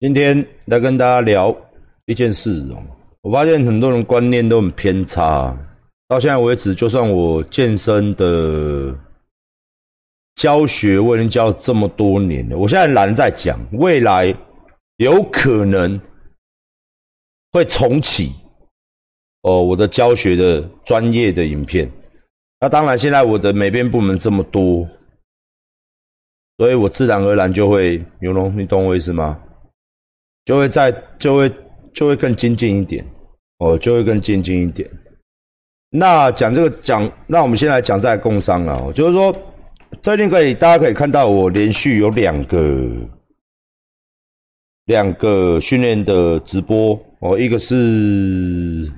今天来跟大家聊一件事哦，我发现很多人观念都很偏差。到现在为止，就算我健身的教学我已经教这么多年了，我现在懒得再讲，未来有可能会重启哦我的教学的专业的影片。那当然，现在我的美编部门这么多，所以我自然而然就会，牛龙，你懂我意思吗？就会在，就会，就会更精进一点，哦，就会更精进一点。那讲这个讲，那我们先来讲在工商啊，就是说，最近可以大家可以看到，我连续有两个两个训练的直播哦，一个是。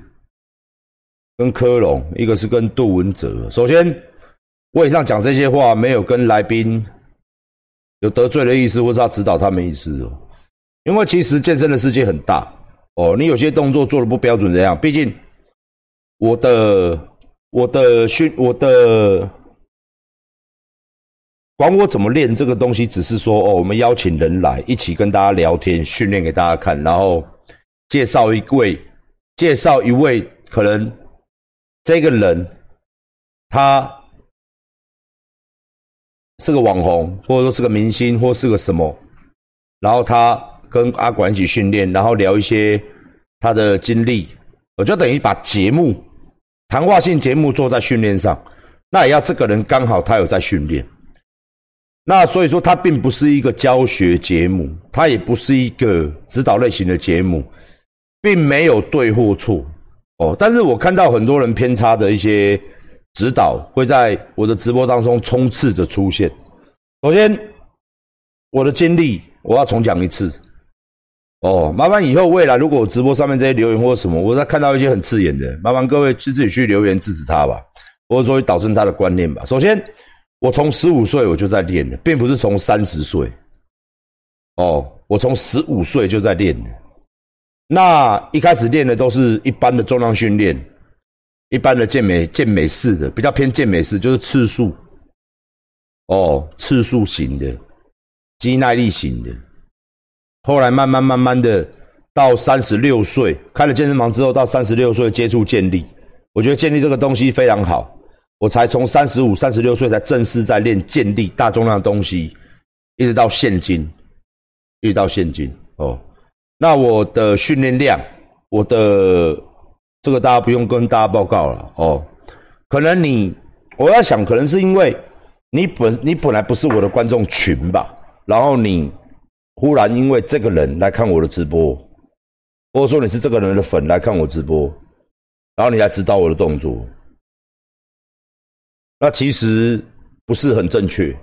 跟科隆，一个是跟杜文哲。首先，我以上讲这些话，没有跟来宾有得罪的意思，或是要指导他们意思哦。因为其实健身的世界很大哦，你有些动作做的不标准，怎样？毕竟我的我的训我的管我怎么练这个东西，只是说哦，我们邀请人来一起跟大家聊天，训练给大家看，然后介绍一位介绍一位可能。这个人，他是个网红，或者说是个明星，或是个什么，然后他跟阿管一起训练，然后聊一些他的经历，我就等于把节目谈话性节目做在训练上，那也要这个人刚好他有在训练，那所以说他并不是一个教学节目，他也不是一个指导类型的节目，并没有对或错。哦，但是我看到很多人偏差的一些指导会在我的直播当中冲刺着出现。首先，我的经历我要重讲一次。哦，麻烦以后未来如果我直播上面这些留言或什么，我再看到一些很刺眼的，麻烦各位自己去留言制止他吧，或者说导正他的观念吧。首先，我从十五岁我就在练了，并不是从三十岁。哦，我从十五岁就在练了。那一开始练的都是一般的重量训练，一般的健美健美式的，比较偏健美式，就是次数，哦，次数型的，肌耐力型的。后来慢慢慢慢的到三十六岁开了健身房之后，到三十六岁接触健力，我觉得健力这个东西非常好，我才从三十五、三十六岁才正式在练健力大重量的东西，一直到现今，一直到现今，哦。那我的训练量，我的这个大家不用跟大家报告了哦。可能你，我要想，可能是因为你本你本来不是我的观众群吧，然后你忽然因为这个人来看我的直播，或者说你是这个人的粉来看我直播，然后你来指导我的动作，那其实不是很正确。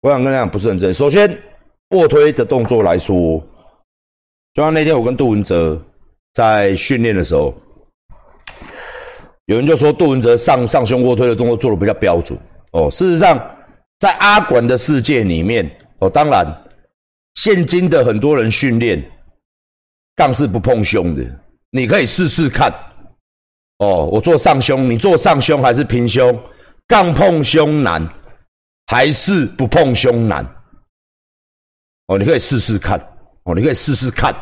我想跟大家，不是很正。首先，卧推的动作来说。就像那天我跟杜文泽在训练的时候，有人就说杜文泽上上胸卧推的动作做的比较标准哦。事实上，在阿管的世界里面哦，当然，现今的很多人训练杠是不碰胸的，你可以试试看哦。我做上胸，你做上胸还是平胸？杠碰胸难还是不碰胸难？哦，你可以试试看哦，你可以试试看。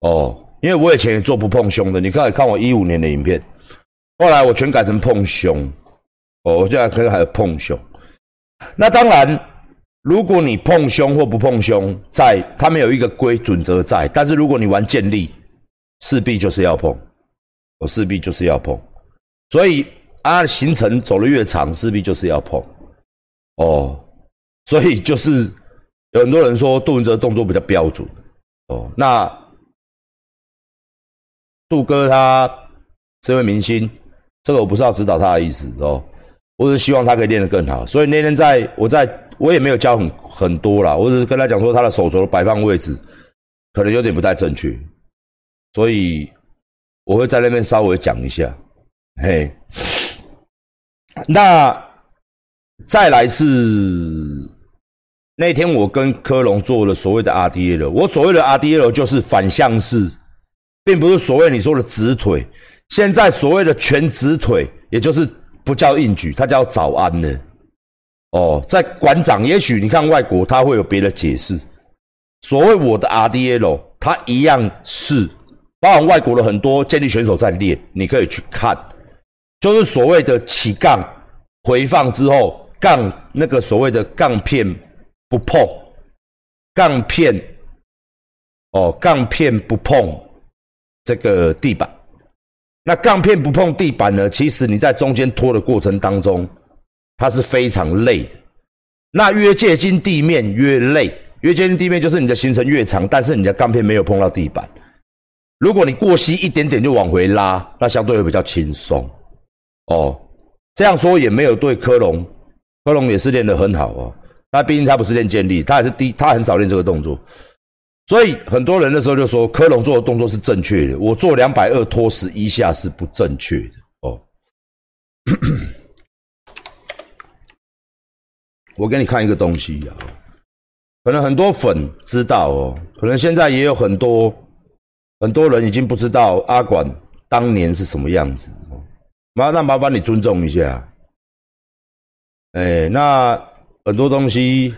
哦，因为我以前也做不碰胸的，你可以看我一五年的影片，后来我全改成碰胸。哦，我现在可以还有碰胸。那当然，如果你碰胸或不碰胸，在他们有一个规准则在，但是如果你玩健力，势必就是要碰，我势必就是要碰。所以啊，行程走的越长，势必就是要碰。哦，所以就是有很多人说杜文泽动作比较标准。哦，那。杜哥他这位明星，这个我不是要指导他的意思哦，我只是希望他可以练得更好。所以那天在我在我也没有教很很多啦，我只是跟他讲说他的手肘的摆放位置可能有点不太正确，所以我会在那边稍微讲一下。嘿，那再来是那天我跟科隆做了所谓的 RDL，我所谓的 RDL 就是反向式。并不是所谓你说的直腿，现在所谓的全直腿，也就是不叫硬举，它叫早安呢。哦，在馆长，也许你看外国他会有别的解释。所谓我的 RDL，它一样是，包含外国的很多健力选手在练，你可以去看，就是所谓的起杠回放之后，杠那个所谓的杠片不碰，杠片，哦，杠片不碰。这个地板。那杠片不碰地板呢？其实你在中间拖的过程当中，它是非常累。那越接近地面越累，越接近地面就是你的行程越长，但是你的杠片没有碰到地板。如果你过膝一点点就往回拉，那相对会比较轻松。哦，这样说也没有对科隆，科隆也是练得很好哦。那毕竟他不是练健力，他也是第他很少练这个动作。所以很多人那时候就说，科隆做的动作是正确的，我做两百二拖十一下是不正确的哦。我给你看一个东西啊，可能很多粉知道哦，可能现在也有很多很多人已经不知道阿管当年是什么样子哦。麻那麻烦你尊重一下，哎，那很多东西。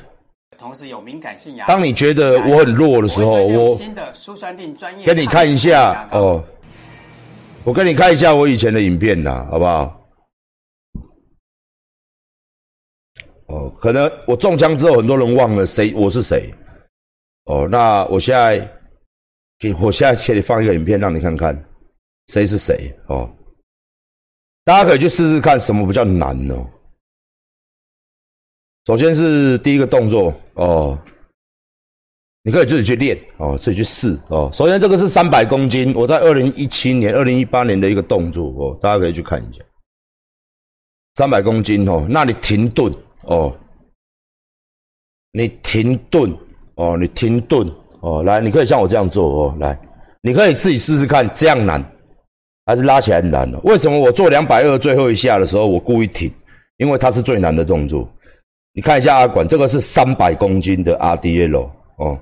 同时有敏感性牙当你觉得我很弱的时候，我新的舒酸定专业给你看一下哦。我跟你看一下我以前的影片啦，好不好？哦，可能我中枪之后，很多人忘了谁我是谁。哦，那我现在给我现在给你放一个影片，让你看看谁是谁哦。大家可以去试试看，什么比较难哦。首先是第一个动作哦，你可以自己去练哦，自己去试哦。首先这个是三百公斤，我在二零一七年、二零一八年的一个动作哦，大家可以去看一下。三百公斤哦，那你停顿哦，你停顿哦，你停顿哦，来，你可以像我这样做哦，来，你可以自己试试看，这样难还是拉起来难的？为什么我做两百二最后一下的时候我故意停？因为它是最难的动作。你看一下阿管，这个是三百公斤的 RDL 哦。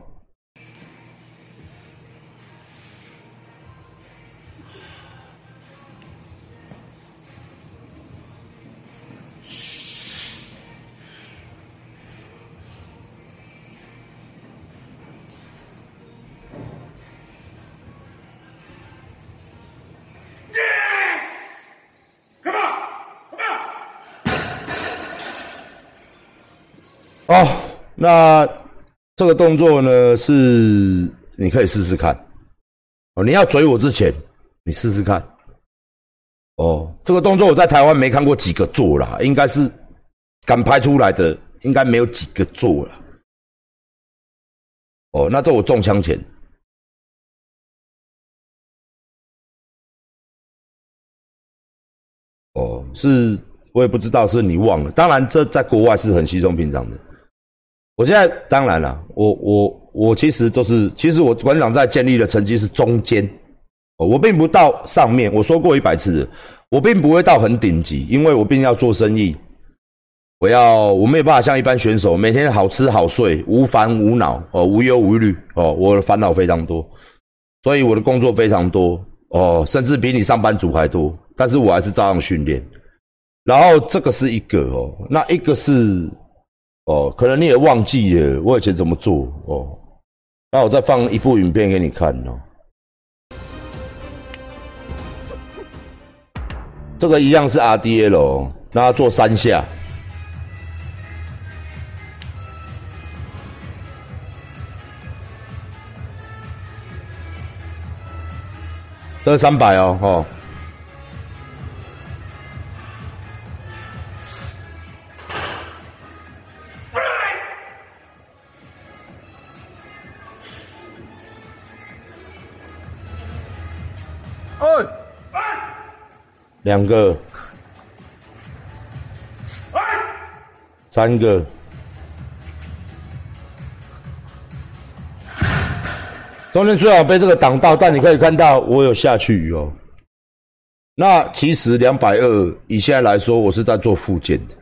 哦，那这个动作呢是你可以试试看哦。你要追我之前，你试试看哦。这个动作我在台湾没看过几个做啦，应该是敢拍出来的，应该没有几个做了。哦，那这我中枪前，哦，是我也不知道是你忘了。当然，这在国外是很稀松平常的。我现在当然了，我我我其实都是，其实我馆长在建立的成绩是中间，我并不到上面。我说过一百次，我并不会到很顶级，因为我并要做生意，我要我没有办法像一般选手每天好吃好睡，无烦无恼哦，无忧无虑哦，我的烦恼非常多，所以我的工作非常多哦，甚至比你上班族还多，但是我还是照样训练。然后这个是一个哦，那一个是。哦，可能你也忘记了我以前怎么做哦。那我再放一部影片给你看哦。这个一样是 RDL，那做三下，这是三百哦，哦。哎两个，哎三个，中间虽然被这个挡到，但你可以看到我有下去哦。那其实两百二以现在来说，我是在做复健的。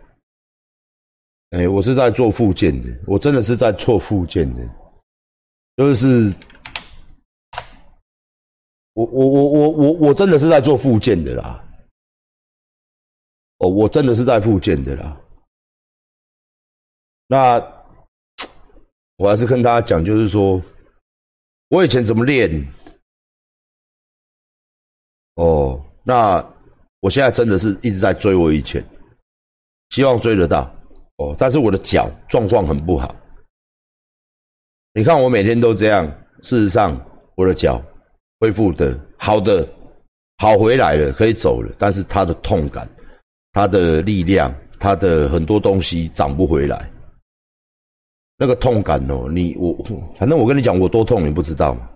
哎，我是在做复健的，我真的是在做复健的，就是我我我我我我真的是在做复健的啦。哦，我真的是在复健的啦。那我还是跟大家讲，就是说我以前怎么练，哦，那我现在真的是一直在追我以前，希望追得到哦，但是我的脚状况很不好。你看我每天都这样，事实上我的脚恢复的好的好回来了，可以走了，但是他的痛感、他的力量、他的很多东西长不回来。那个痛感哦，你我反正我跟你讲我多痛，你不知道嘛？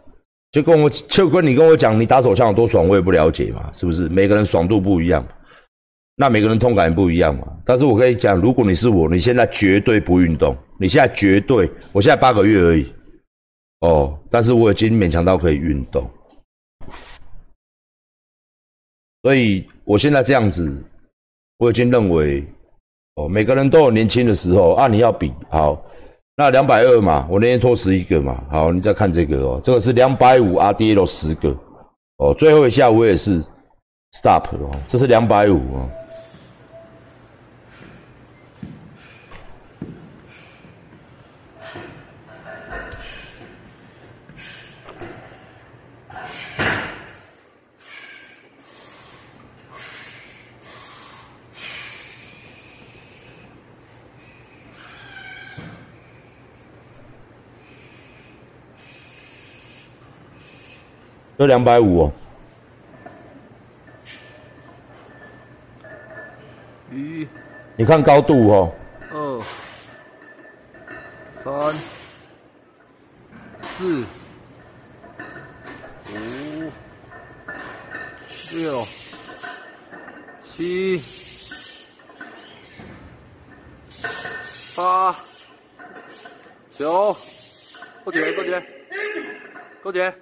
就跟我就跟你跟我讲你打手枪有多爽，我也不了解嘛，是不是？每个人爽度不一样，那每个人痛感也不一样嘛。但是我跟你讲，如果你是我，你现在绝对不运动。你现在绝对，我现在八个月而已，哦，但是我已经勉强到可以运动，所以我现在这样子，我已经认为，哦，每个人都有年轻的时候啊，你要比好，那两百二嘛，我那天拖十一个嘛，好，你再看这个哦，这个是两百五 RDL 十个，哦，最后一下我也是 stop 哦，这是两百五哦。都两百五。哦，一、你看高度哦，二、三、四、五、六、七、八、九，够姐，够姐，够姐。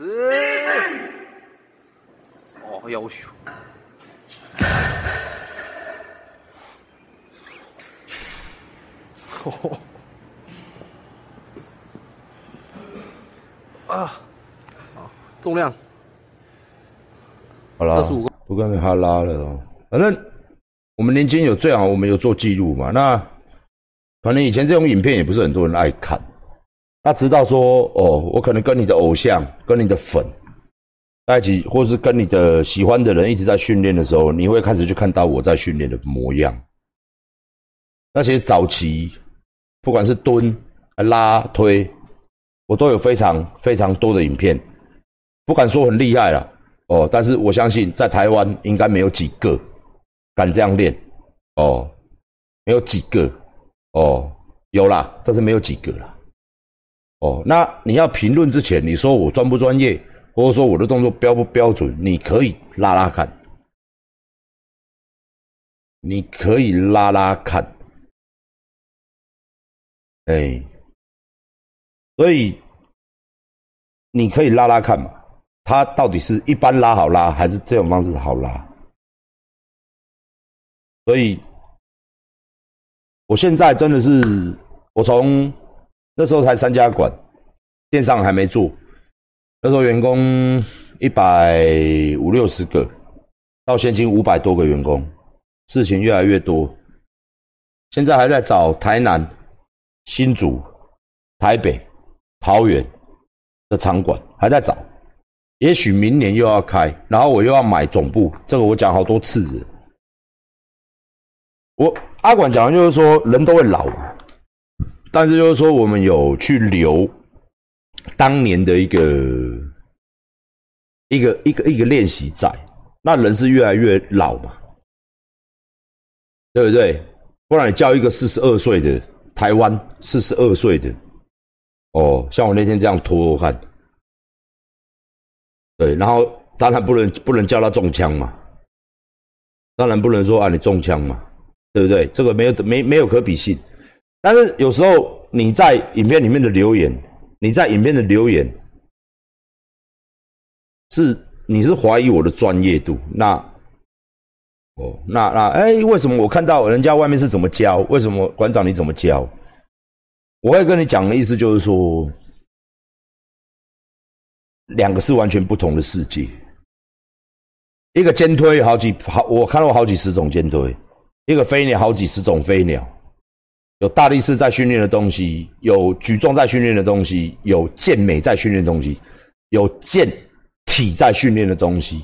十，哦，要求。啊，重量，好了，二十五不跟他拉了哦。反正我们年轻有最好，我们有做记录嘛。那可能以前这种影片也不是很多人爱看。那直到说哦，我可能跟你的偶像、跟你的粉在一起，或是跟你的喜欢的人一直在训练的时候，你会开始去看到我在训练的模样。那些早期，不管是蹲、拉、推，我都有非常非常多的影片，不敢说很厉害了哦，但是我相信在台湾应该没有几个敢这样练哦，没有几个哦，有啦，但是没有几个啦。哦，那你要评论之前，你说我专不专业，或者说我的动作标不标准，你可以拉拉看，你可以拉拉看，哎，所以你可以拉拉看嘛，它到底是一般拉好拉，还是这种方式好拉？所以，我现在真的是我从。那时候才三家馆，电商还没做。那时候员工一百五六十个，到现今五百多个员工，事情越来越多。现在还在找台南、新竹、台北、桃园的场馆，还在找。也许明年又要开，然后我又要买总部。这个我讲好多次了。我阿管讲的就是说，人都会老。但是就是说，我们有去留当年的一个一个一个一个练习在，那人是越来越老嘛，对不对？不然你叫一个四十二岁的台湾四十二岁的，哦，像我那天这样拖看，对，然后当然不能不能叫他中枪嘛，当然不能说啊你中枪嘛，对不对？这个没有没没有可比性。但是有时候你在影片里面的留言，你在影片的留言是你是怀疑我的专业度，那哦，那那哎，为什么我看到人家外面是怎么教？为什么馆长你怎么教？我会跟你讲的意思就是说，两个是完全不同的世界。一个肩推好几好，我看到好几十种肩推；一个飞鸟好几十种飞鸟。有大力士在训练的东西，有举重在训练的东西，有健美在训练的东西，有健体在训练的东西。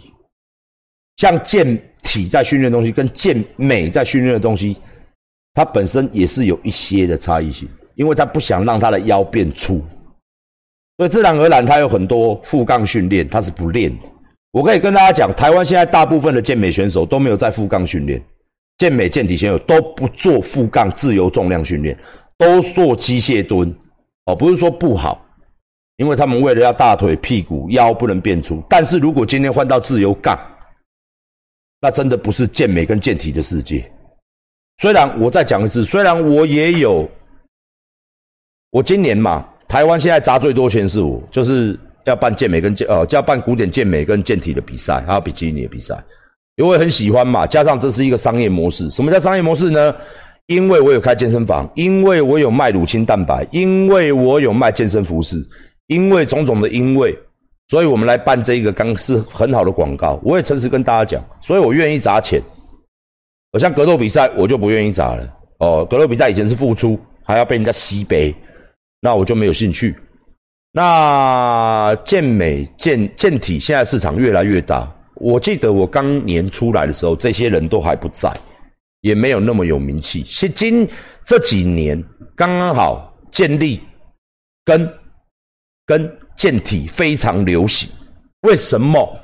像健体在训练的东西跟健美在训练的东西，它本身也是有一些的差异性，因为他不想让他的腰变粗，所以自然而然他有很多负杠训练他是不练的。我可以跟大家讲，台湾现在大部分的健美选手都没有在负杠训练，健美健体选手都不做负杠自由重量训练，都做机械蹲。哦，不是说不好，因为他们为了要大腿、屁股、腰不能变粗。但是如果今天换到自由杠，那真的不是健美跟健体的世界。虽然我再讲一次，虽然我也有，我今年嘛，台湾现在砸最多钱是我，就是要办健美跟健呃，要办古典健美跟健体的比赛，还有比基尼的比赛，因为很喜欢嘛。加上这是一个商业模式，什么叫商业模式呢？因为我有开健身房，因为我有卖乳清蛋白，因为我有卖健身服饰，因为种种的因为。所以我们来办这一个，刚是很好的广告。我也诚实跟大家讲，所以我愿意砸钱。我像格斗比赛，我就不愿意砸了。哦，格斗比赛以前是付出，还要被人家吸杯，那我就没有兴趣。那健美、健健体现在市场越来越大。我记得我刚年出来的时候，这些人都还不在，也没有那么有名气。现今这几年刚刚好建立跟跟。健体非常流行，为什么？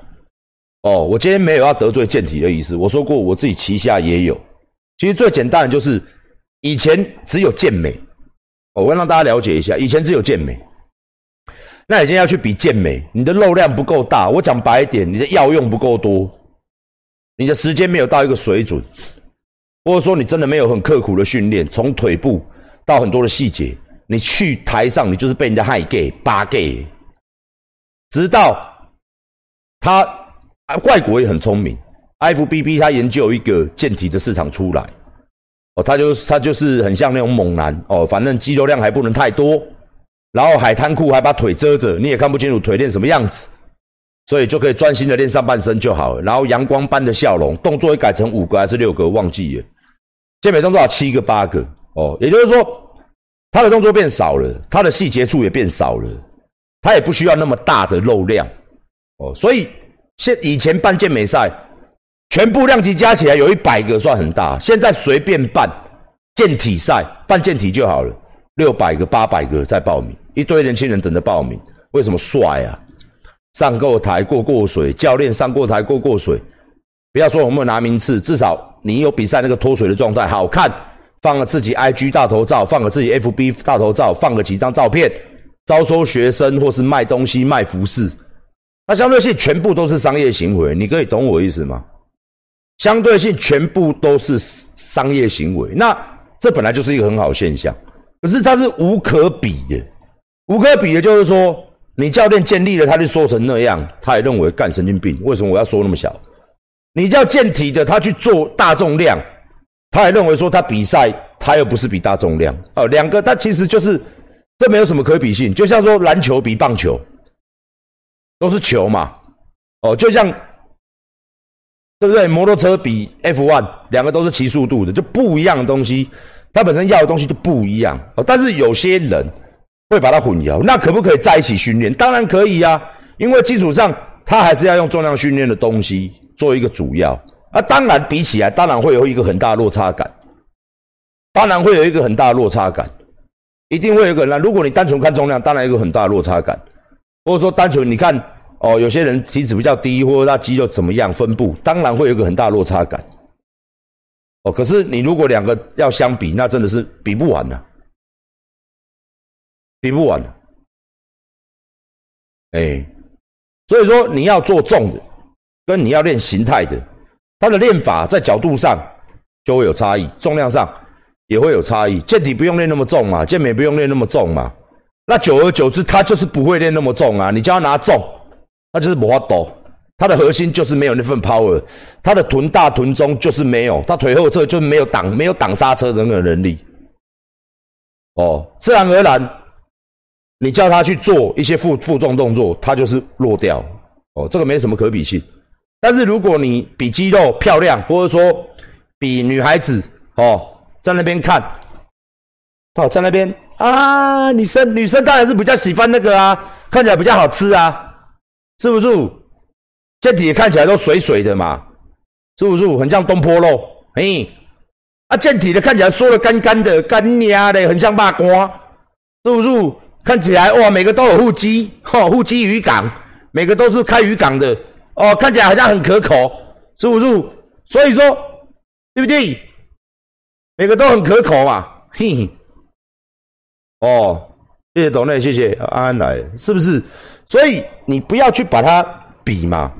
哦，我今天没有要得罪健体的意思。我说过，我自己旗下也有。其实最简单的就是，以前只有健美，我会让大家了解一下，以前只有健美。那你今天要去比健美，你的肉量不够大。我讲白一点，你的药用不够多，你的时间没有到一个水准，或者说你真的没有很刻苦的训练，从腿部到很多的细节，你去台上，你就是被人家害 gay 八 gay。直到他外国也很聪明，F B B 他研究一个健体的市场出来，哦，他就他就是很像那种猛男哦，反正肌肉量还不能太多，然后海滩裤还把腿遮着，你也看不清楚腿练什么样子，所以就可以专心的练上半身就好了。然后阳光般的笑容，动作也改成五个还是六个忘记了，健美动作有七个八个。哦，也就是说他的动作变少了，他的细节处也变少了。他也不需要那么大的肉量，哦，所以现以前办健美赛，全部量级加起来有一百个算很大，现在随便办健体赛，办健体就好了，六百个、八百个在报名，一堆年轻人等着报名。为什么帅啊？上过台过过水，教练上过台过过水，不要说我们拿名次，至少你有比赛那个脱水的状态好看，放了自己 IG 大头照，放了自己 FB 大头照，放了几张照片。招收学生或是卖东西卖服饰，那相对性全部都是商业行为，你可以懂我意思吗？相对性全部都是商业行为，那这本来就是一个很好现象，可是它是无可比的，无可比的，就是说你教练建立了，他就说成那样，他也认为干神经病，为什么我要说那么小？你叫健体的，他去做大重量，他也认为说他比赛，他又不是比大重量哦，两个他其实就是。这没有什么可比性，就像说篮球比棒球，都是球嘛，哦，就像对不对？摩托车比 F1，两个都是骑速度的，就不一样的东西，它本身要的东西就不一样哦。但是有些人会把它混淆，那可不可以在一起训练？当然可以呀，因为基础上它还是要用重量训练的东西做一个主要啊。当然比起来，当然会有一个很大落差感，当然会有一个很大落差感。一定会有一个那，如果你单纯看重量，当然有个很大落差感，或者说单纯你看哦，有些人体脂比较低，或者他肌肉怎么样分布，当然会有一个很大落差感。哦，可是你如果两个要相比，那真的是比不完的，比不完。哎，所以说你要做重的，跟你要练形态的，它的练法在角度上就会有差异，重量上。也会有差异，健体不用练那么重嘛，健美不用练那么重嘛，那久而久之，他就是不会练那么重啊。你叫他拿重，那就是无法抖，他的核心就是没有那份 power，他的臀大臀中就是没有，他腿后侧就没有挡没有挡刹车的那个能力。哦，自然而然，你叫他去做一些负负重动作，他就是落掉。哦，这个没什么可比性。但是如果你比肌肉漂亮，或者说比女孩子哦。在那边看，哦，在那边啊，女生女生当然是比较喜欢那个啊，看起来比较好吃啊，是不是？健体看起来都水水的嘛，是不是？很像东坡肉，嘿，啊，健体的看起来缩的干干的，干呀的，很像麻瓜，是不是？看起来哇，每个都有腹肌，哈，腹肌渔港，每个都是开渔港的，哦，看起来好像很可口，是不是？所以说，对不对？每个都很可口嘛，嘿嘿。哦，谢谢董内，谢谢安安来，是不是？所以你不要去把它比嘛，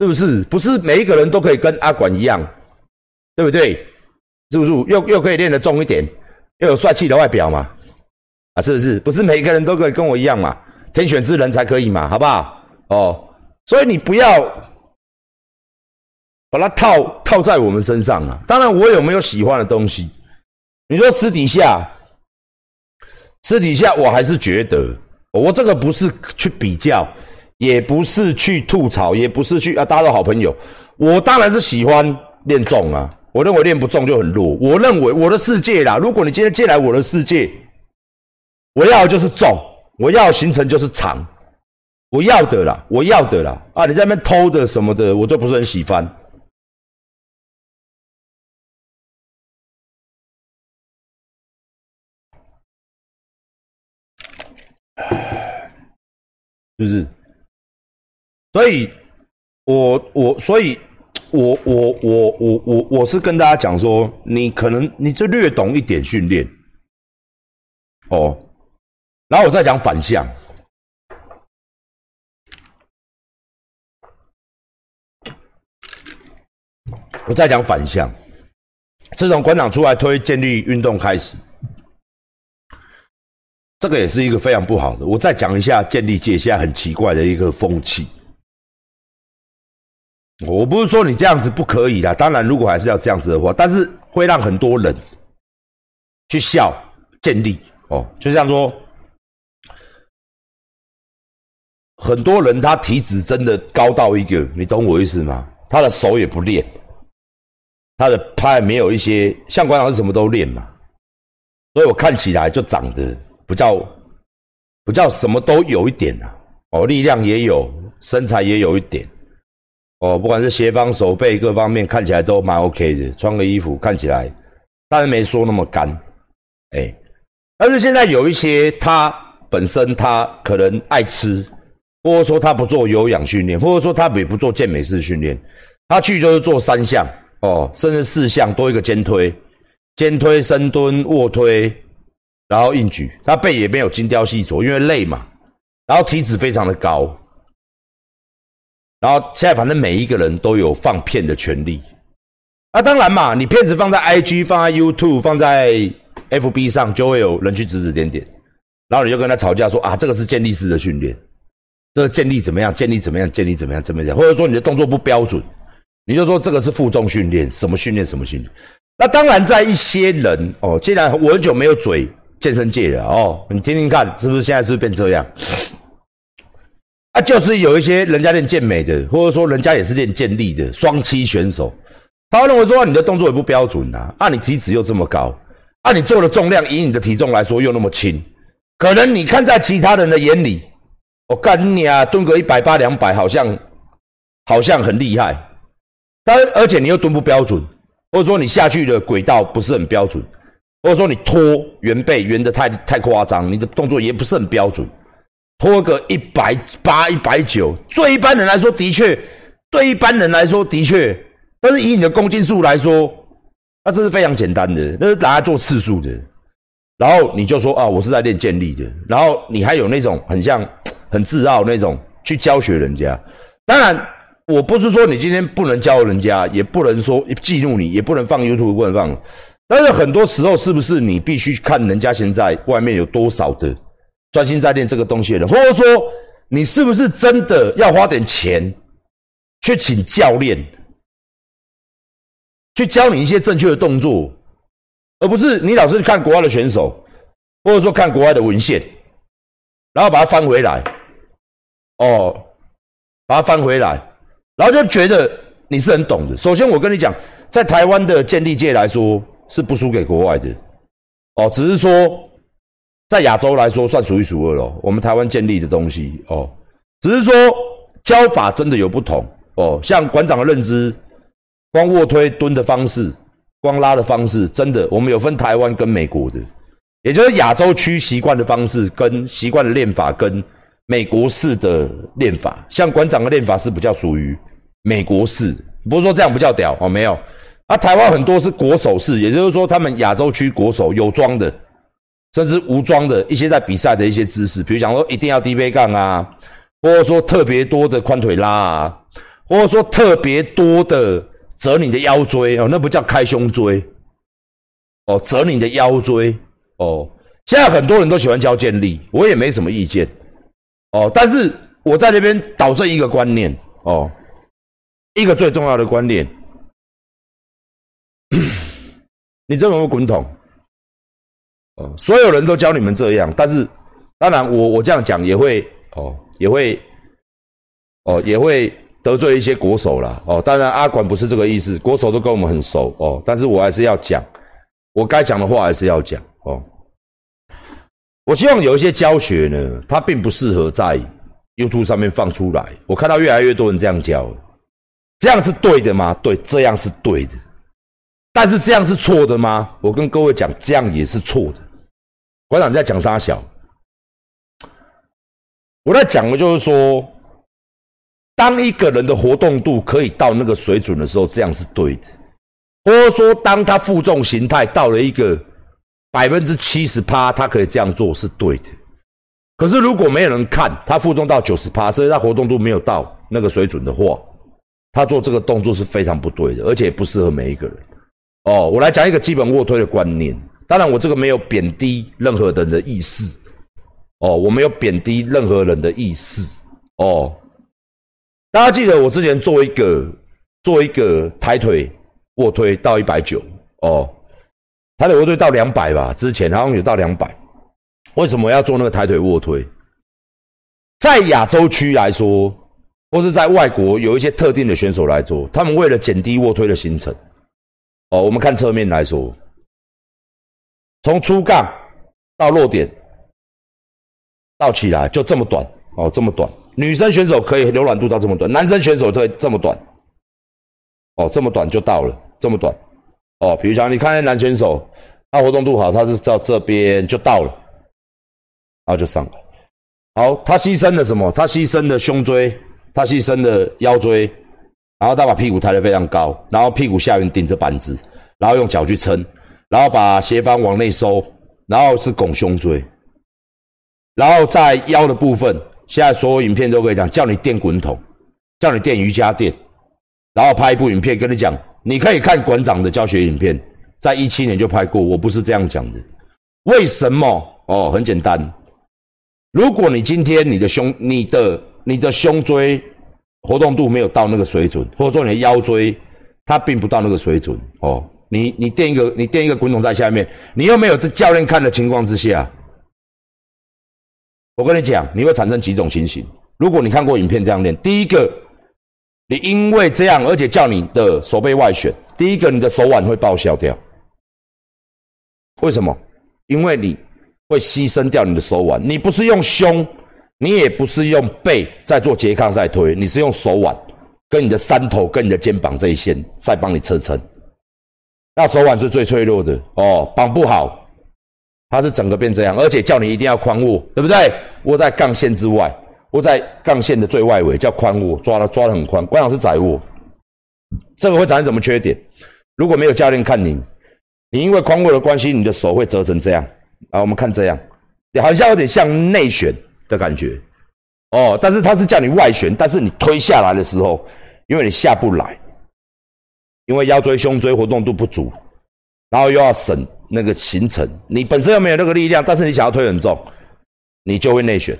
是不是？不是每一个人都可以跟阿管一样，对不对？是不是？又又可以练得重一点，又有帅气的外表嘛？啊，是不是？不是每个人都可以跟我一样嘛？天选之人才可以嘛？好不好？哦，所以你不要把它套套在我们身上啊。当然，我有没有喜欢的东西？你说私底下，私底下我还是觉得，我这个不是去比较，也不是去吐槽，也不是去啊，大家都好朋友。我当然是喜欢练重啊，我认为练不重就很弱。我认为我的世界啦，如果你今天进来我的世界。我要的就是重，我要行程就是长，我要的啦，我要的啦啊！你在那边偷的什么的，我就不是很喜欢。是不是？所以，我我所以，我我我我我我是跟大家讲说，你可能你就略懂一点训练，哦。然后我再讲反向，我再讲反向。自从馆长出来推建立运动开始，这个也是一个非常不好的。我再讲一下建立界现在很奇怪的一个风气。我不是说你这样子不可以的，当然如果还是要这样子的话，但是会让很多人去笑建立哦，就像说。很多人他体脂真的高到一个，你懂我意思吗？他的手也不练，他的他也没有一些像馆长是什么都练嘛，所以我看起来就长得不叫不叫什么都有一点呐，哦，力量也有，身材也有一点，哦，不管是斜方手背各方面看起来都蛮 OK 的，穿个衣服看起来，但是没说那么干，哎，但是现在有一些他本身他可能爱吃。或者说他不做有氧训练，或者说他也不做健美式训练，他去就是做三项哦，甚至四项多一个肩推、肩推、深蹲、卧推，然后硬举，他背也没有精雕细琢，因为累嘛，然后体脂非常的高，然后现在反正每一个人都有放片的权利，啊，当然嘛，你片子放在 IG、放在 YouTube、放在 FB 上，就会有人去指指点点，然后你就跟他吵架说啊，这个是健力式的训练。这个建立怎么样？建立怎么样？建立怎么样？怎么样？或者说你的动作不标准，你就说这个是负重训练，什么训练什么训练？那当然，在一些人哦，既然我很久没有嘴健身界了哦，你听听看，是不是现在是不是变这样？啊，就是有一些人家练健美的，或者说人家也是练健力的双七选手，他会认为说你的动作也不标准呐，啊，你体脂又这么高，啊，你做的重量以你的体重来说又那么轻，可能你看在其他人的眼里。我干你啊！蹲个一百八两百，好像好像很厉害，但而且你又蹲不标准，或者说你下去的轨道不是很标准，或者说你拖圆背圆的太太夸张，你的动作也不是很标准，拖个一百八一百九，对一般人来说的确，对一般人来说的确，但是以你的公斤数来说，那这是非常简单的，那是拿来做次数的，然后你就说啊，我是在练健力的，然后你还有那种很像。很自傲那种去教学人家，当然我不是说你今天不能教人家，也不能说记录你，也不能放 YouTube 不能放。但是很多时候是不是你必须看人家现在外面有多少的专心在练这个东西的人，或者说你是不是真的要花点钱去请教练，去教你一些正确的动作，而不是你老是看国外的选手，或者说看国外的文献，然后把它翻回来。哦，把它翻回来，然后就觉得你是很懂的。首先，我跟你讲，在台湾的建立界来说是不输给国外的。哦，只是说在亚洲来说算数一数二咯。我们台湾建立的东西哦，只是说教法真的有不同哦。像馆长的认知，光卧推蹲的方式，光拉的方式，真的我们有分台湾跟美国的，也就是亚洲区习惯的方式跟习惯的练法跟美国式的练法。像馆长的练法是比较属于美国式，不是说这样不叫屌哦，没有。啊，台湾很多是国手式，也就是说，他们亚洲区国手有装的，甚至无装的一些在比赛的一些姿势，比如讲说一定要低背杠啊，或者说特别多的宽腿拉啊，或者说特别多的折你的腰椎哦，那不叫开胸椎哦，折你的腰椎哦。现在很多人都喜欢教健力，我也没什么意见哦，但是我在那边导正一个观念哦，一个最重要的观念。你这么滚筒，哦，所有人都教你们这样，但是当然，我我这样讲也会哦，也会哦，也会得罪一些国手啦。哦。当然，阿管不是这个意思，国手都跟我们很熟哦，但是我还是要讲，我该讲的话还是要讲哦。我希望有一些教学呢，它并不适合在 YouTube 上面放出来。我看到越来越多人这样教，这样是对的吗？对，这样是对的。但是这样是错的吗？我跟各位讲，这样也是错的。馆长在讲啥小？我在讲的就是说，当一个人的活动度可以到那个水准的时候，这样是对的；或者说，当他负重形态到了一个百分之七十趴，他可以这样做是对的。可是如果没有人看他负重到九十趴，所以他活动度没有到那个水准的话，他做这个动作是非常不对的，而且不适合每一个人。哦，我来讲一个基本卧推的观念。当然，我这个没有贬低任何人的意思。哦，我没有贬低任何人的意思。哦，大家记得我之前做一个做一个抬腿卧推到一百九。哦，抬腿卧推到两百吧，之前好像有到两百。为什么要做那个抬腿卧推？在亚洲区来说，或是在外国有一些特定的选手来做，他们为了减低卧推的行程。哦，我们看侧面来说，从出杠到落点到起来就这么短哦，这么短。女生选手可以柔软度到这么短，男生选手可以这么短哦，这么短就到了，这么短哦。比如讲，你看男选手，他活动度好，他是到这边就到了，然后就上来。好，他牺牲了什么？他牺牲了胸椎，他牺牲了腰椎。然后他把屁股抬得非常高，然后屁股下面顶着板子，然后用脚去撑，然后把斜方往内收，然后是拱胸椎，然后在腰的部分，现在所有影片都可以讲，叫你垫滚筒，叫你垫瑜伽垫，然后拍一部影片跟你讲，你可以看馆长的教学影片，在一七年就拍过，我不是这样讲的，为什么？哦，很简单，如果你今天你的胸、你的、你的胸椎。活动度没有到那个水准，或者说你的腰椎它并不到那个水准哦。你你垫一个你垫一个滚筒在下面，你又没有这教练看的情况之下，我跟你讲，你会产生几种情形。如果你看过影片这样练，第一个，你因为这样而且叫你的手背外旋，第一个你的手腕会报销掉。为什么？因为你会牺牲掉你的手腕，你不是用胸。你也不是用背在做拮抗在推，你是用手腕跟你的三头跟你的肩膀这一线在帮你支撑。那手腕是最脆弱的哦，绑不好，它是整个变这样，而且叫你一定要宽握，对不对？握在杠线之外，握在杠线的最外围叫宽握，抓了抓的很宽。关键是窄握，这个会产生什么缺点？如果没有教练看你，你因为宽握的关系，你的手会折成这样啊。我们看这样，好像有点像内旋。的感觉，哦，但是它是叫你外旋，但是你推下来的时候，因为你下不来，因为腰椎、胸椎活动度不足，然后又要省那个行程，你本身又没有那个力量，但是你想要推很重，你就会内旋，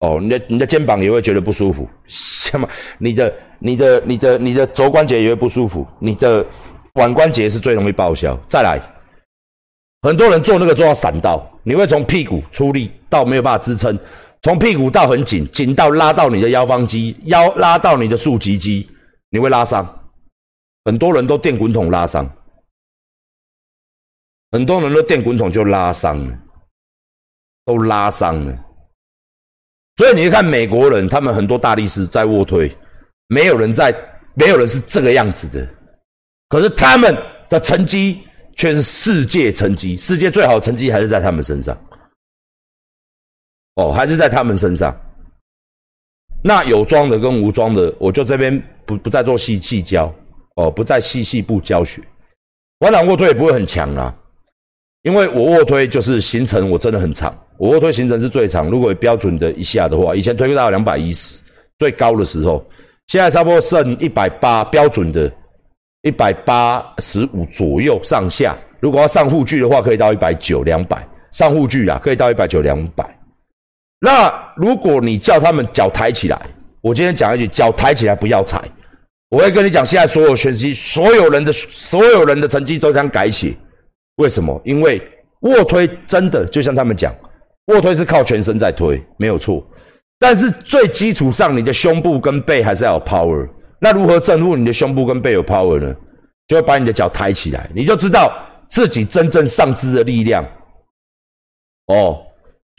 哦，你的你的肩膀也会觉得不舒服，什么？你的你的你的你的肘关节也会不舒服，你的腕关节是最容易报销。再来。很多人做那个做到闪到，你会从屁股出力到没有办法支撑，从屁股到很紧，紧到拉到你的腰方肌，腰拉到你的竖脊肌，你会拉伤。很多人都电滚筒拉伤。很多人都电滚筒就拉伤了，都拉伤了。所以你看美国人，他们很多大力士在卧推，没有人在，没有人是这个样子的。可是他们的成绩却是世界成绩，世界最好的成绩还是在他们身上。哦，还是在他们身上。那有装的跟无装的，我就这边不不再做细细教，哦，不再细细部教学。我两卧推也不会很强啊，因为我卧推就是行程我真的很长，卧推行程是最长。如果标准的一下的话，以前推到两百一十，最高的时候，现在差不多剩一百八，标准的，一百八十五左右上下。如果要上护具的话，可以到一百九、两百。上护具啊，可以到一百九、两百。那如果你叫他们脚抬起来，我今天讲一句，脚抬起来不要踩。我会跟你讲，现在所有学习，所有人的所有人的成绩都将改写。为什么？因为卧推真的就像他们讲，卧推是靠全身在推，没有错。但是最基础上，你的胸部跟背还是要有 power。那如何证悟你的胸部跟背有 power 呢？就会把你的脚抬起来，你就知道自己真正上肢的力量。哦。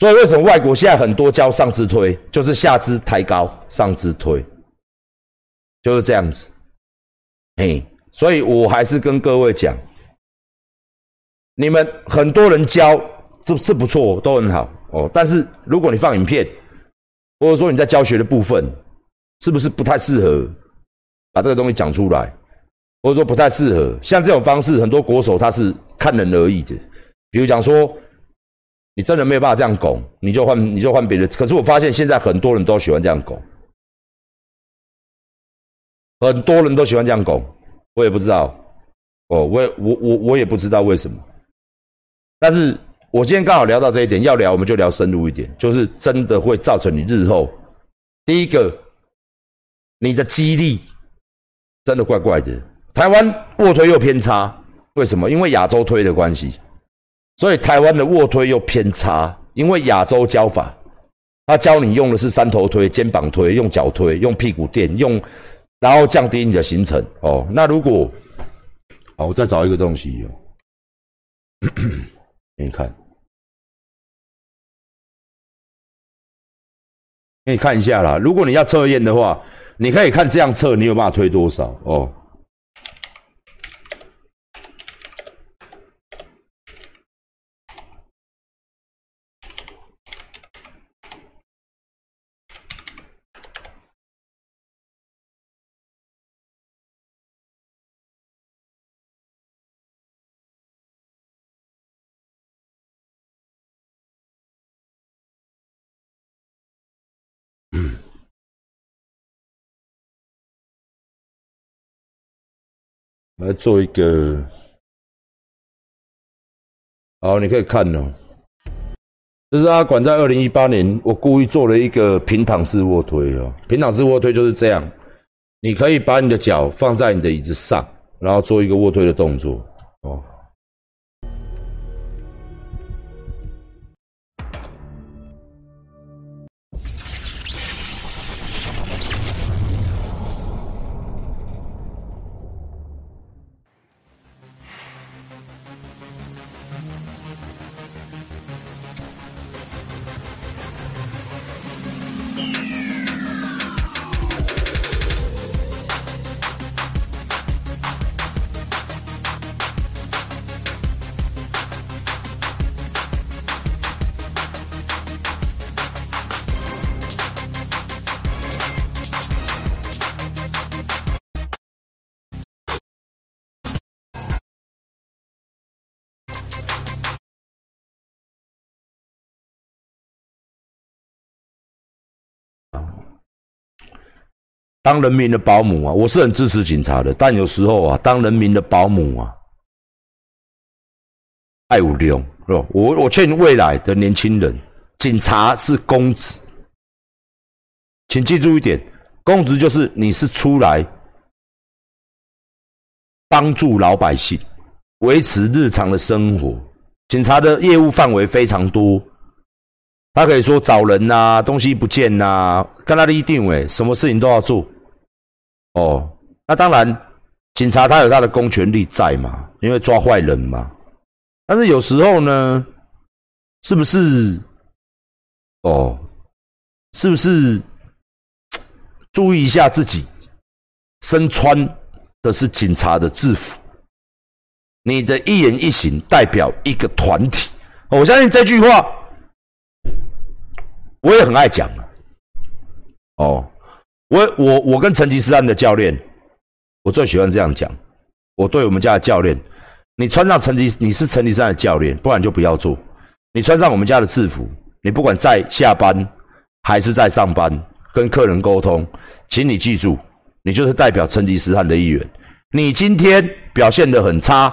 所以为什么外国现在很多教上肢推，就是下肢抬高，上肢推，就是这样子。嘿，所以我还是跟各位讲，你们很多人教这是不错，都很好哦。但是如果你放影片，或者说你在教学的部分，是不是不太适合把这个东西讲出来？或者说不太适合？像这种方式，很多国手他是看人而异的，比如讲说。你真的没有办法这样拱，你就换你就换别的。可是我发现现在很多人都喜欢这样拱，很多人都喜欢这样拱，我也不知道，哦，我也我我我也不知道为什么。但是我今天刚好聊到这一点，要聊我们就聊深入一点，就是真的会造成你日后第一个，你的肌力真的怪怪的。台湾卧推又偏差，为什么？因为亚洲推的关系。所以台湾的卧推又偏差，因为亚洲教法，他教你用的是三头推、肩膀推，用脚推，用屁股垫，用，然后降低你的行程。哦，那如果，好，我再找一个东西哦，给你看，给你看一下啦。如果你要测验的话，你可以看这样测，你有办法推多少？哦。来做一个，好，你可以看哦。这是阿管在二零一八年，我故意做了一个平躺式卧推哦。平躺式卧推就是这样，你可以把你的脚放在你的椅子上，然后做一个卧推的动作哦。当人民的保姆啊，我是很支持警察的，但有时候啊，当人民的保姆啊，爱无用是吧？我我劝未来的年轻人，警察是公职，请记住一点，公职就是你是出来帮助老百姓维持日常的生活，警察的业务范围非常多。他可以说找人呐，东西不见呐，跟他的一定诶，什么事情都要做。哦，那当然，警察他有他的公权力在嘛，因为抓坏人嘛。但是有时候呢，是不是？哦，是不是？注意一下自己身穿的是警察的制服，你的一言一行代表一个团体。我相信这句话，我也很爱讲哦，我我我跟成吉思汗的教练，我最喜欢这样讲。我对我们家的教练，你穿上成吉，你是成吉思汗的教练，不然就不要做。你穿上我们家的制服，你不管在下班还是在上班，跟客人沟通，请你记住，你就是代表成吉思汗的一员。你今天表现的很差，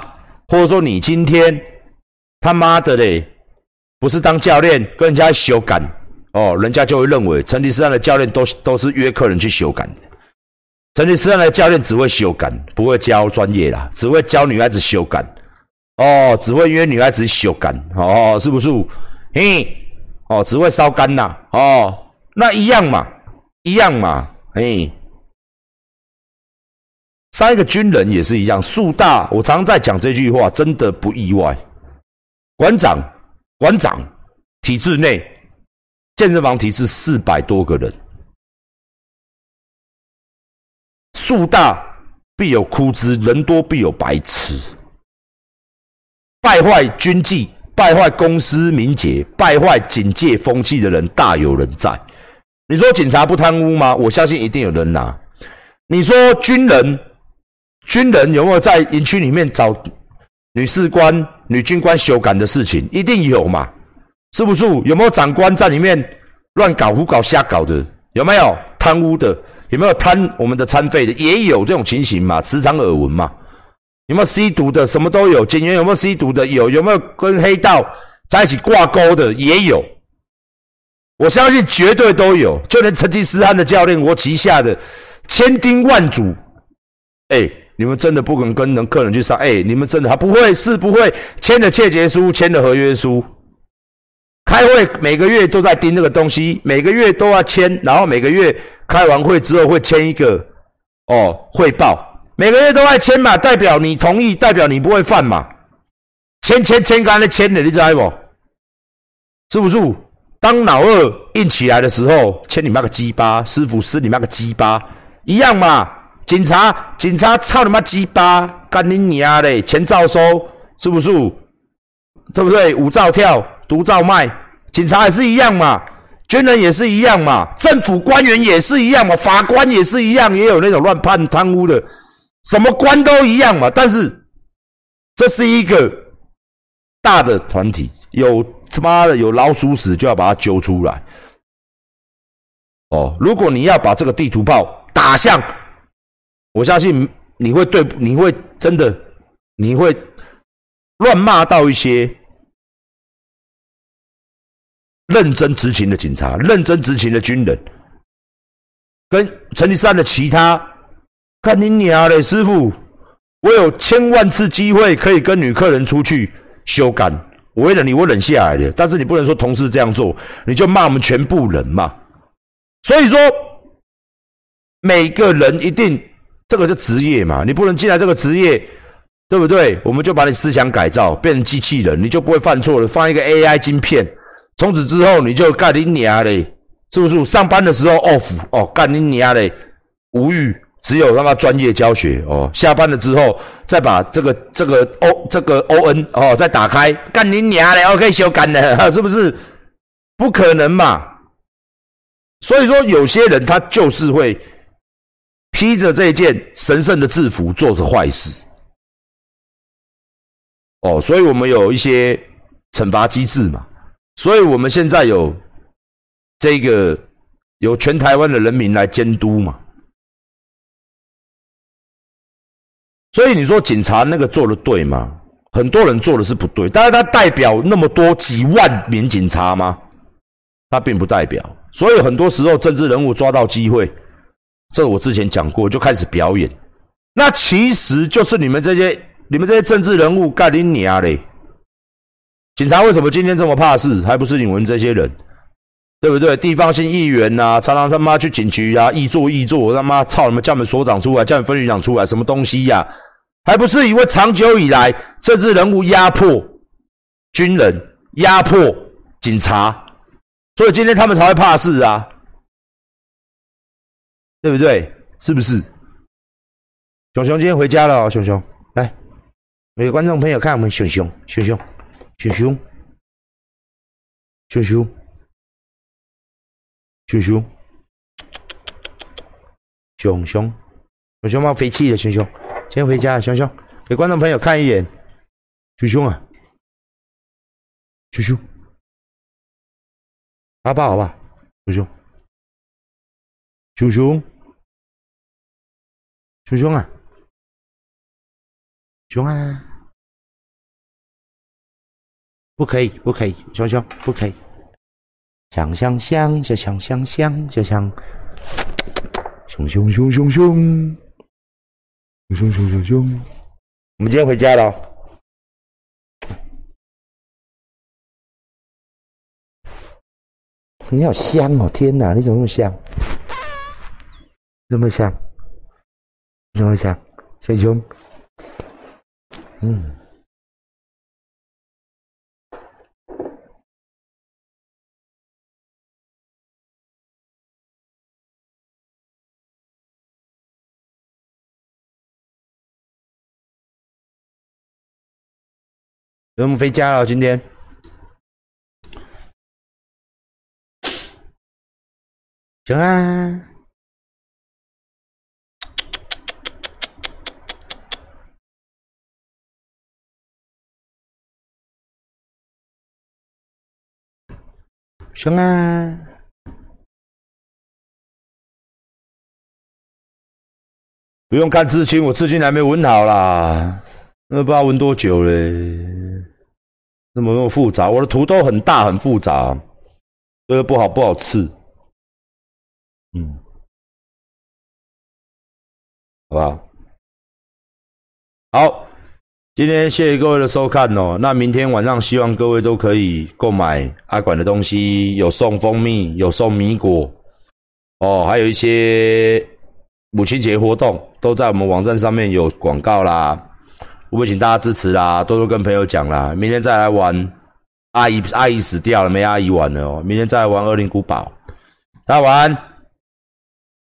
或者说你今天。他妈的嘞，不是当教练跟人家修改哦，人家就会认为成吉思汗的教练都都是约客人去修改的。成吉思汗的教练只会修改，不会教专业啦，只会教女孩子修改哦，只会约女孩子修改哦，是不是？嘿，哦，只会烧干呐哦，那一样嘛，一样嘛，嘿。三个军人也是一样，树大，我常在讲这句话，真的不意外。馆长，馆长，体制内健身房体制四百多个人，树大必有枯枝，人多必有白痴，败坏军纪、败坏公司名节、败坏警戒风气的人大有人在。你说警察不贪污吗？我相信一定有人拿。你说军人，军人有没有在营区里面找？女士官、女军官修改的事情一定有嘛？是不是？有没有长官在里面乱搞、胡搞、瞎搞的？有没有贪污的？有没有贪我们的餐费的？也有这种情形嘛？时常耳闻嘛？有没有吸毒的？什么都有。警员有没有吸毒的？有。有没有跟黑道在一起挂钩的？也有。我相信绝对都有。就连成吉思汗的教练，我旗下的千叮万嘱，哎。你们真的不可能跟人客人去上？哎，你们真的还不会？是不会签的窃结书，签的合约书，开会每个月都在盯这个东西，每个月都要签，然后每个月开完会之后会签一个哦汇报，每个月都在签嘛，代表你同意，代表你不会犯嘛，签签签干的签的，你知道不？是不是？当老二硬起来的时候，签你妈个鸡巴，师傅撕你妈个鸡巴，一样嘛。警察，警察，操你妈鸡巴，干你娘嘞！钱照收，是不是？对不对？五照跳，毒照卖，警察也是一样嘛，军人也是一样嘛，政府官员也是一样嘛，法官也是一样，也有那种乱判贪污的，什么官都一样嘛。但是这是一个大的团体，有他妈的有老鼠屎就要把它揪出来。哦，如果你要把这个地图炮打向。我相信你会对，你会真的，你会乱骂到一些认真执勤的警察、认真执勤的军人，跟成吉思汗的其他，看你娘嘞，师傅，我有千万次机会可以跟女客人出去修改，我为了你，我忍下来的，但是你不能说同事这样做，你就骂我们全部人嘛。所以说，每个人一定。这个就职业嘛，你不能进来这个职业，对不对？我们就把你思想改造，变成机器人，你就不会犯错了。放一个 AI 晶片，从此之后你就干你娘嘞，是不是？上班的时候 off 哦，干你娘嘞，无语，只有让他专业教学哦。下班了之后，再把这个这个 O 这个 ON 哦，再打开，干你娘嘞，OK 修改了，是不是？不可能嘛。所以说，有些人他就是会。披着这件神圣的制服，做着坏事，哦，所以我们有一些惩罚机制嘛，所以我们现在有这个有全台湾的人民来监督嘛，所以你说警察那个做的对吗？很多人做的是不对，但是他代表那么多几万名警察吗？他并不代表，所以很多时候政治人物抓到机会。这我之前讲过，就开始表演，那其实就是你们这些、你们这些政治人物干你娘嘞！警察为什么今天这么怕事？还不是你们这些人，对不对？地方性议员呐，常常他妈去警局啊，议做议做，他妈操你们，叫你们所长出来，叫你们分局长出来，什么东西呀？还不是因为长久以来政治人物压迫军人压迫警察，所以今天他们才会怕事啊，对不对？是不是？熊熊今天回家了哦，熊熊来，每个观众朋友看我们熊熊熊熊熊熊，熊熊，熊熊，熊熊，熊熊猫飞起了，熊熊，先回家，熊熊，给观众朋友看一眼，熊熊啊，熊熊，阿爸，好吧，熊熊，熊熊，熊熊啊，熊啊。熊啊不可以不可以熊熊不可以。香香香香香香香香熊熊熊熊熊。熊熊熊熊我们今天回家了。你好香哦天呐你怎么那么香？这么香这么香小熊。嗯。我们回家了，今天。行啊，行啊，不用看刺青，我刺青还没纹好啦，那不知道纹多久嘞，那么那么复杂，我的图都很大很复杂，这个不好不好刺。嗯，好不好？好，今天谢谢各位的收看哦。那明天晚上希望各位都可以购买阿管的东西，有送蜂蜜，有送米果，哦，还有一些母亲节活动都在我们网站上面有广告啦。我们请大家支持啦，多多跟朋友讲啦。明天再来玩，阿姨阿姨死掉了，没阿姨玩了哦。明天再来玩恶灵古堡，大家晚安。